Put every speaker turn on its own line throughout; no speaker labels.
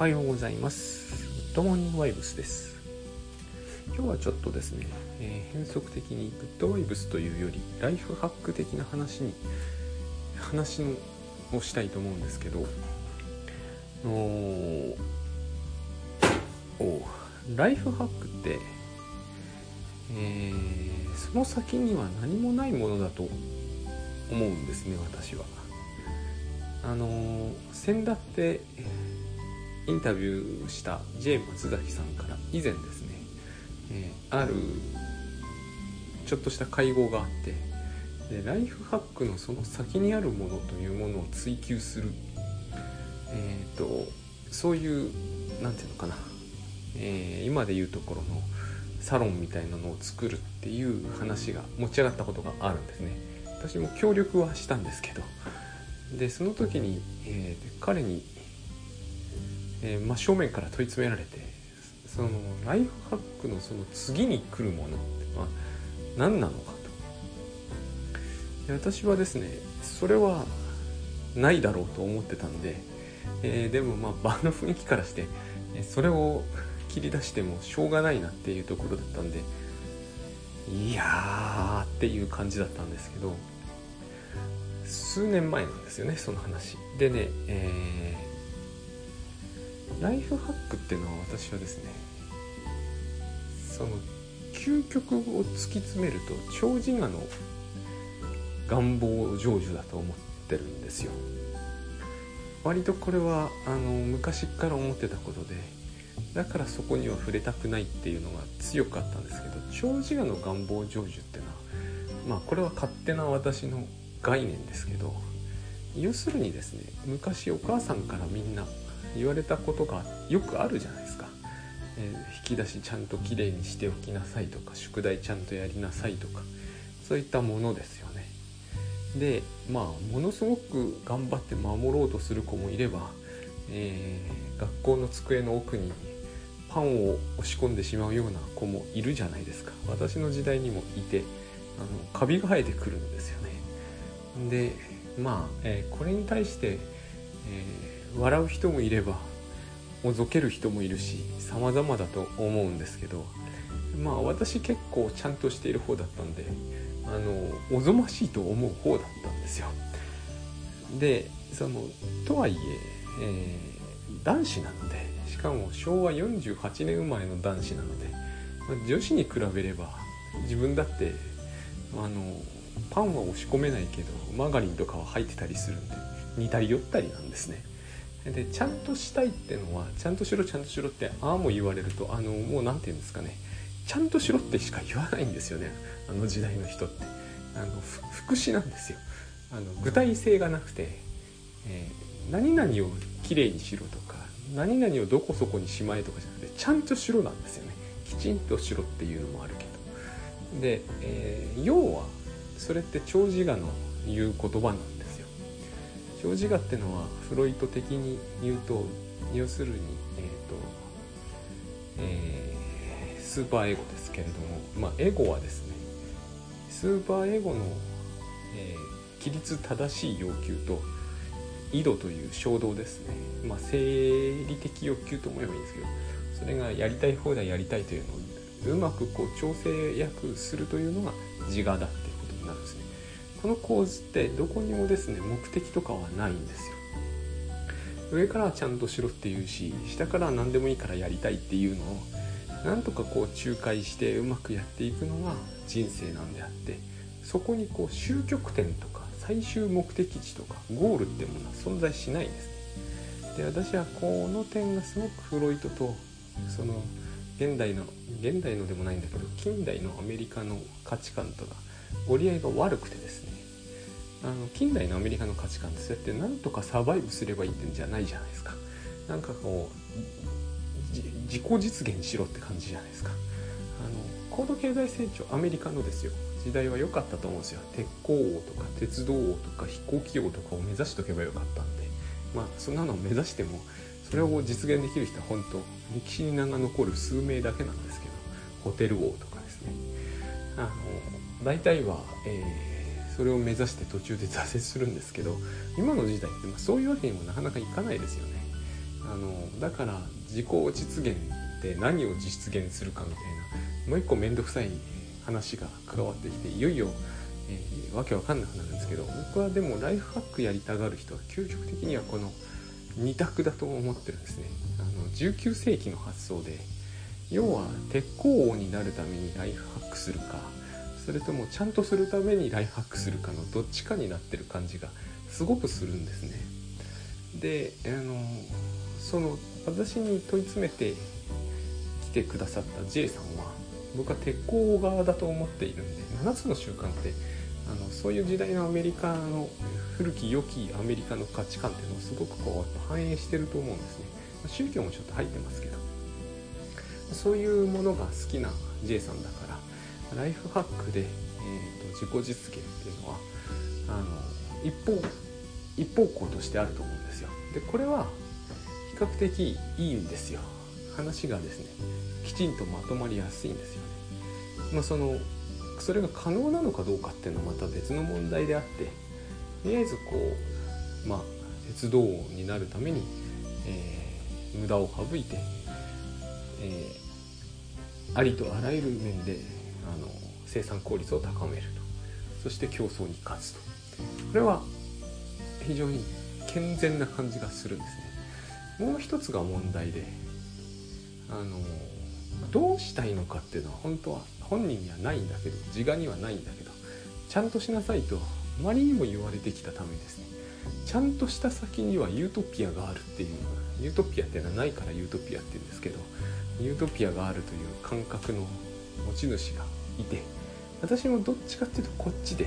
はようございます。グッドモーニングワイブスです。今日はちょっとですね、えー変則的にグッドワイブスというよりライフハック的な話に話をしたいと思うんですけど、おおライフハックって、えーその先には何もないものだと思うんですね私は。あのー先だってインタビューした J 松崎さんから以前ですね、えーあるちょっとした会合があってでライフハックのその先にあるものというものを追求する、えー、とそういうなんていうのかな、えー今でいうところのサロンみたいなのを作るっていう話が持ち上がったことがあるんですね。私も協力はしたんですけどでその時に、えー彼に、えー真正面から問い詰められてそのライフハックのその次に来るものってのは何なのかと。私はですねそれはないだろうと思ってたんで、えーでもまあ場の雰囲気からしてそれを切り出してもしょうがないなっていうところだったんでいやーっていう感じだったんですけど数年前なんですよねその話。でね、えーライフハックっていうのは私はですねその究極を突き詰めると長寿我の願望成就だと思ってるんですよ。割とこれはあの昔から思ってたことでだからそこには触れたくないっていうのが強かったんですけど長寿我の願望成就っていうのはまあこれは勝手な私の概念ですけど要するにですね昔お母さんからみんな言われたことがよくあるじゃないですか、えー引き出しちゃんときれいにしておきなさいとか宿題ちゃんとやりなさいとかそういったものですよね。でまあものすごく頑張って守ろうとする子もいれば、えー学校の机の奥にパンを押し込んでしまうような子もいるじゃないですか。私の時代にもいてあのカビが生えてくるんですよね。でまあ、えーこれに対して、えー笑う人もいればおぞける人もいるし様々だと思うんですけどまあ私結構ちゃんとしている方だったんであのおぞましいと思う方だったんですよ。でそのとはいええー男子なのでしかも昭和48年生まれの男子なので、まあ女子に比べれば自分だってあのパンは押し込めないけどマガリンとかは入ってたりするんで似たり寄ったりなんですね。でちゃんとしたいってのはちゃんとしろちゃんとしろってああも言われるとあのもう何て言うんですかね。ちゃんとしろってしか言わないんですよね。あの時代の人って。あの福祉なんですよ。あの具体性がなくて、えー何々をきれいにしろとか何々をどこそこにしまえとかじゃなくてちゃんとしろなんですよね。きちんとしろっていうのもあるけど。で、えー要はそれって長寿我の言う言葉なんですよ長寿我ってのはフロイト的に言うと要するにえっ、と、えースーパーエゴですけれどもまあエゴはですねスーパーエゴの、えー規律正しい要求と井戸という衝動ですね。まあ生理的欲求と思えばいいんですけどそれがやりたい放題やりたいというのをうまくこう調整役するというのが自我だっていうことになるんですね。この構図ってどこにもですね目的とかはないんですよ。上からちゃんとしろって言うし下から何でもいいからやりたいっていうのをなんとかこう仲介してうまくやっていくのが人生なんであってそこにこう終局点とか最終目的地とかゴールってものは存在しないんですね。で私はこの点がすごくフロイトとその現代の現代のでもないんだけど近代のアメリカの価値観とが折り合いが悪くてですねあの近代のアメリカの価値観ってそうやってなんとかサバイブすればいいってんじゃないじゃないですか。なんかこう自己実現しろって感じじゃないですか。あの高度経済成長アメリカのですよ。時代は良かったと思うんですよ。鉄鋼王とか鉄道王とか飛行機王とかを目指しとけばよかったんで。まあそんなのを目指してもそれを実現できる人は本当歴史に名が残る数名だけなんですけど。ホテル王とかですね。あの大体は、えーそれを目指して途中で挫折するんですけど今の時代って、まあ、そういうわけにもなかなかいかないですよね。あのだから自己実現って何を実現するかみたいなもう一個面倒くさい話が加わってきていよいよ、えー、わけわかんなくなるんですけど僕はでもライフハックやりたがる人は究極的にはこの2択だと思ってるんですね。あの19世紀の発想で要は鉄鋼王になるためにライフハックするかそれともちゃんとするためにライフハックするかのどっちかになってる感じがすごくするんですね。であのその私に問い詰めて来てくださった J さんは僕は鉄鋼側だと思っているんで7つの習慣ってあのそういう時代のアメリカの古き良きアメリカの価値観っていうのをすごくこう反映してると思うんですね。宗教もちょっと入ってますけどそういうものが好きな J さんだからライフハックで、えーと、自己実現っていうのはあの一方一方向としてあると思うんですよ。でこれは比較的いいんですよ。話がですねきちんとまとまりやすいんですよね。まあそのそれが可能なのかどうかっていうのはまた別の問題であってとりあえずこうまあ鉄道になるために、えー、無駄を省いて、えー、ありとあらゆる面であの生産効率を高めると。そして競争に勝つと。これは非常に健全な感じがするんですね。もう一つが問題であのどうしたいのかっていうのは本当は本人にはないんだけど自我にはないんだけどちゃんとしなさいとあまりにも言われてきたためですね。ちゃんとした先にはユートピアがあるっていうユートピアっていうのはないからユートピアっていうんですけどユートピアがあるという感覚の持ち主がいて私もどっちかっていうとこっちで、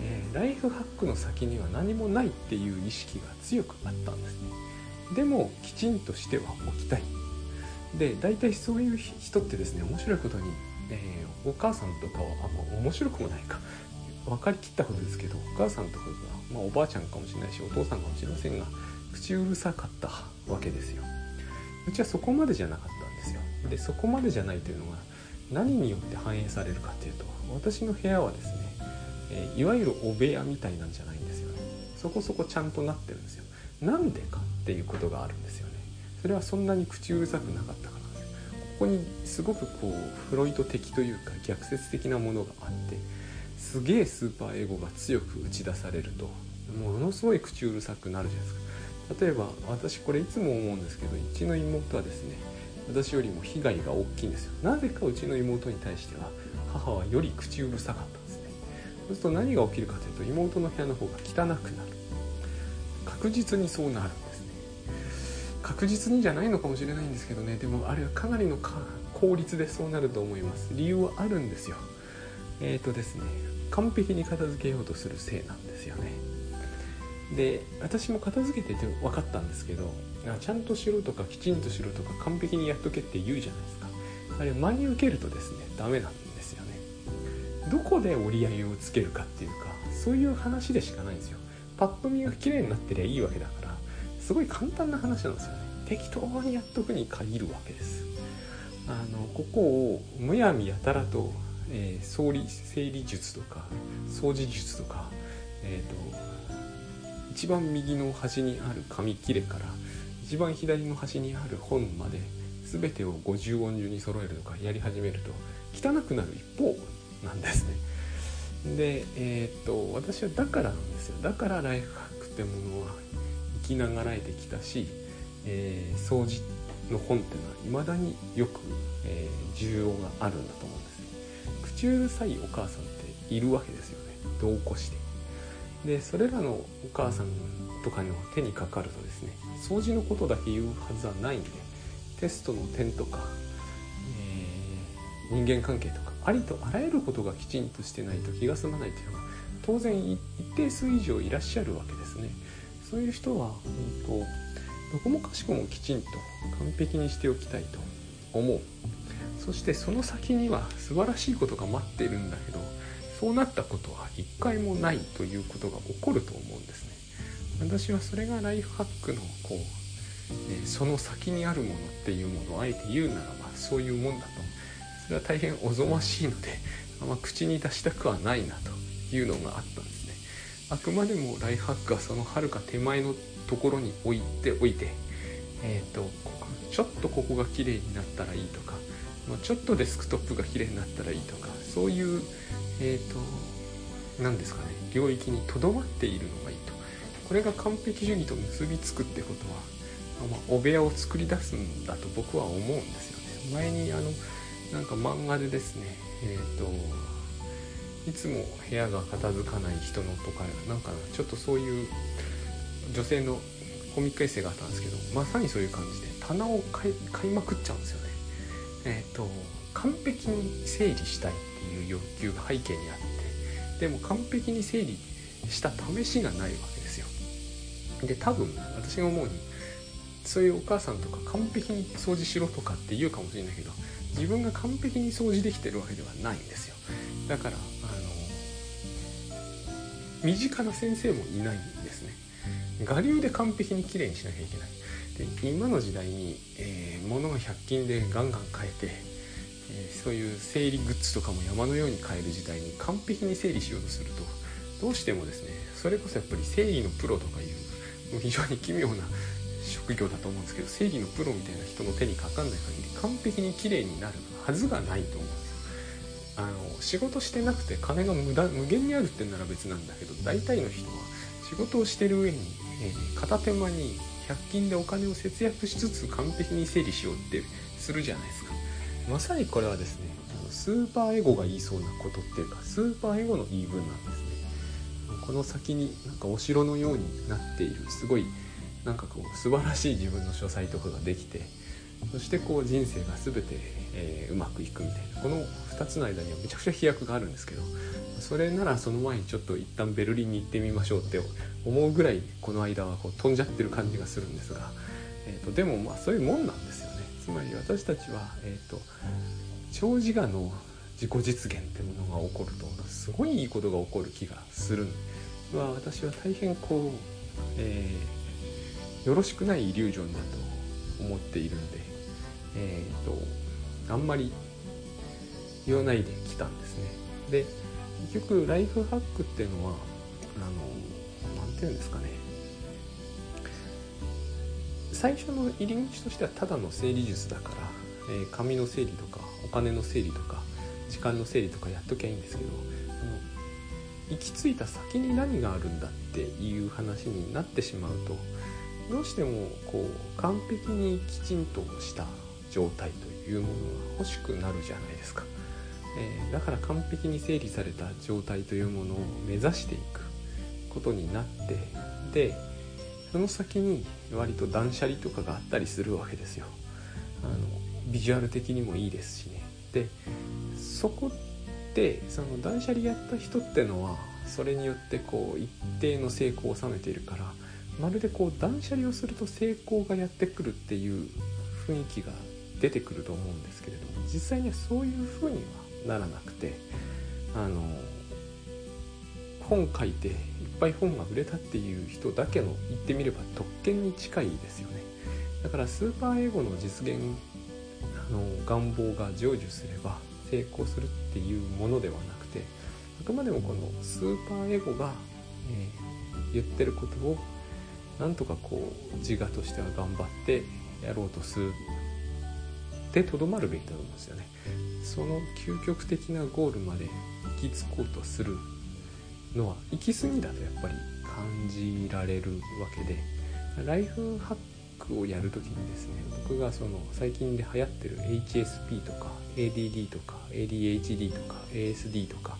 えー、ライフハックの先には何もないっていう意識が強くあったんですね。でもきちんとしてはおきたい。で大体そういう人ってですね面白いことに、えー、お母さんとかはあんま面白くもないか。分かりきったことですけどお母さんとかが、まあ、おばあちゃんかもしれないしお父さんかもしれませんが口うるさかったわけですよ。うちはそこまでじゃなかったんですよ。でそこまでじゃないというのが何によって反映されるかっていうと私の部屋はですね、え、いわゆるお部屋みたいなんじゃないんですよね。そこそこちゃんとなってるんですよ。なんでかっていうことがあるんですよね。それはそんなに口うるさくなかったからですここにすごくこうフロイト的というか逆説的なものがあってすげえスーパーエゴが強く打ち出されるとものすごい口うるさくなるじゃないですか。例えば私これいつも思うんですけどうちの妹はですね私よりも被害が大きいんですよ。なぜかうちの妹に対しては母はより口うるさかったんですね。そうすると何が起きるかというと妹の部屋の方が汚くなる。確実にそうなるんですね。確実にじゃないのかもしれないんですけどね。でもあれはかなりの効率でそうなると思います。理由はあるんですよ。えっ、ー、とですね完璧に片付けようとするせいなんですよね。で私も片付けてて分かったんですけどちゃんとしろとかきちんとしろとか完璧にやっとけって言うじゃないですか。あれ真に受けるとですねダメなんですよね。どこで折り合いをつけるかっていうかそういう話でしかないんですよ。パッと見が綺麗になってりゃいいわけだからすごい簡単な話なんですよね。適当にやっとくに限るわけです。あのここをむやみやたらとえー、総理整理術とか掃除術とか、えーと、一番右の端にある紙切れから一番左の端にある本まで全てを50音順に揃えるとかやり始めると汚くなる一方なんですね。で、えー、っと私はだからなんですよだからライフハックってものは生きながらえてきたし、えー、掃除の本っていうのはいまだによく、えー、需要があるんだと思うんです。口うるさいお母さんっているわけですよね同行してでそれらのお母さんとかの手にかかるとですね掃除のことだけ言うはずはないんでテストの点とか、えー、人間関係とかありとあらゆることがきちんとしてないと気が済まないというのは当然一定数以上いらっしゃるわけですね。そういう人は、うんと、どこもかしこもきちんと完璧にしておきたいと思う。そしてその先には素晴らしいことが待っているんだけどそうなったことは一回もないということが起こると思うんです。私はそれがライフハックのこう、えその先にあるものっていうものをあえて言うならばそういうもんだと。それは大変おぞましいのであんま口に出したくはないなというのがあったんですね。あくまでもライフハックはそのはるか手前のところに置いておいて、えっ、ー、とちょっとここが綺麗になったらいいとかまあちょっとデスクトップが綺麗になったらいいとかそういうえっ、ー、と何ですかね領域にとどまっているのがいいと。これが完璧主義と結びつくってことは、まあ、お部屋を作り出すんだと僕は思うんですよね。前にあのなんか漫画でですねえっ、ー、といつも部屋が片付かない人のとかなんかちょっとそういう女性のコミックエッセイがあったんですけどまさにそういう感じで棚を買い買いまくっちゃうんですよね。えっ、ー、と完璧に整理したいっていう欲求が背景にあってでも完璧に整理した試しがないわけ。で多分私が思うにそういうお母さんとか完璧に掃除しろとかって言うかもしれないけど自分が完璧に掃除できてるわけではないんですよ。だからあの身近な先生もいないんですね。我流で完璧にきれいにしなきゃいけない。で今の時代に、えー、物が100均でガンガン買えて、えー、そういう整理グッズとかも山のように買える時代に完璧に整理しようとするとどうしてもですねそれこそやっぱり整理のプロとかいう非常に奇妙な職業だと思うんですけど整理のプロみたいな人の手にかかんない限り完璧に綺麗になるはずがないと思うんですよ。あの仕事してなくて金が無駄無限にあるってんなら別なんだけど大体の人は仕事をしてる上に、えー、片手間に100均でお金を節約しつつ完璧に整理しようってするじゃないですかまさにこれはですねスーパーエゴが言いそうなことっていうかスーパーエゴの言い分なんですね。この先になんかお城のようになっているすごいなんかこう素晴らしい自分の書斎とかができてそしてこう人生が全て、えー、うまくいくみたいなこの2つの間にはめちゃくちゃ飛躍があるんですけどそれならその前にちょっと一旦ベルリンに行ってみましょうって思うぐらいこの間はこう飛んじゃってる感じがするんですが、えーと、でもまあそういうもんなんですよね。つまり私たちは、えーと、長寿我の自己実現ってものが起こるとすごいいいことが起こる気がするは私は大変こう、えー、よろしくないイリュージョンだと思っているんでえっ、ー、とあんまり言わないで来たんですね。で結局ライフハックっていうのはあの何て言うんですかね。最初の入り口としてはただの整理術だから、えー、紙の整理とかお金の整理とか時間の整理とかやっときゃいいんですけどあの行き着いた先に何があるんだっていう話になってしまうとどうしてもこう完璧にきちんとした状態というものが欲しくなるじゃないですか。えー、だから完璧に整理された状態というものを目指していくことになってでその先に割と断捨離とかがあったりするわけですよあのビジュアル的にもいいですしねでそこってその断捨離やった人ってのはそれによってこう一定の成功を収めているからまるでこう断捨離をすると成功がやってくるっていう雰囲気が出てくると思うんですけれども実際にはそういうふうにはならなくてあの本書いていっぱい本が売れたっていう人だけの言ってみれば特権に近いですよね。だからスーパーエゴの実現あの願望が成就すれば成功するっていうものではなくてあくまでもこのスーパーエゴが、えー、言ってることをなんとかこう自我としては頑張ってやろうとするでとどまるべきだと思うんですよね。その究極的なゴールまで行き着こうとするのは行き過ぎだとやっぱり感じられるわけでライフハックをやる時にですね僕がその最近で流行ってる HSP とか ADD とか ADHD とか ASD とか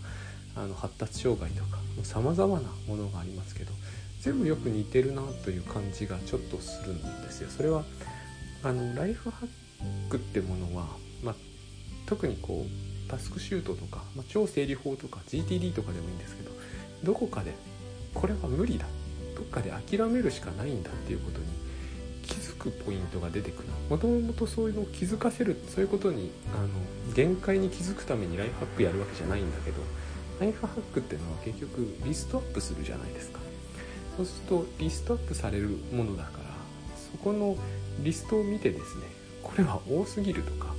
あの発達障害とかさまざまなものがありますけど全部よく似てるなという感じがちょっとするんですよ。それはあのライフハックってものは、まあ、特にこうタスクシュートとか、まあ、超整理法とか GTD とかでもいいんですけどどこかでこれは無理だどっかで諦めるしかないんだっていうことにくポイントが出てくる。もともとそういうのを気づかせるそういうことにあの限界に気づくためにライフハックやるわけじゃないんだけどライフハックっていうのは結局リストアップするじゃないですか。そうするとリストアップされるものだからそこのリストを見てですねこれは多すぎるとか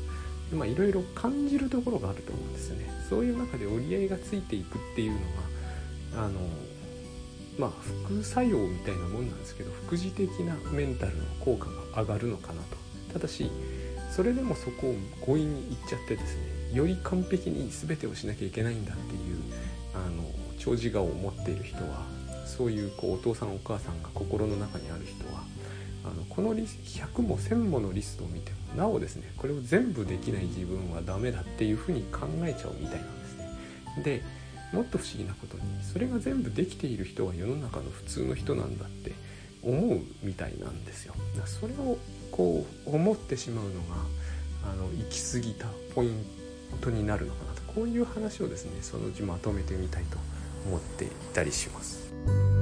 まいろいろ感じるところがあると思うんですよね。そういう中で折り合いがついていくっていうのがあのまあ副作用みたいなもんなんですけど副次的なメンタルの効果が上がるのかなとただしそれでもそこを強引に言っちゃってですねより完璧に全てをしなきゃいけないんだっていうあの長自我を持っている人はそういうこうお父さんお母さんが心の中にある人はあのこのリ100も1000ものリストを見てもなおですねこれを全部できない自分はダメだっていうふうに考えちゃうみたいなんですね。でもっと不思議なことにそれが全部できている人は世の中の普通の人なんだって思うみたいなんですよ。それをこう思ってしまうのがあの行き過ぎたポイントになるのかなとこういう話をですねそのうちまとめてみたいと思っていたりします。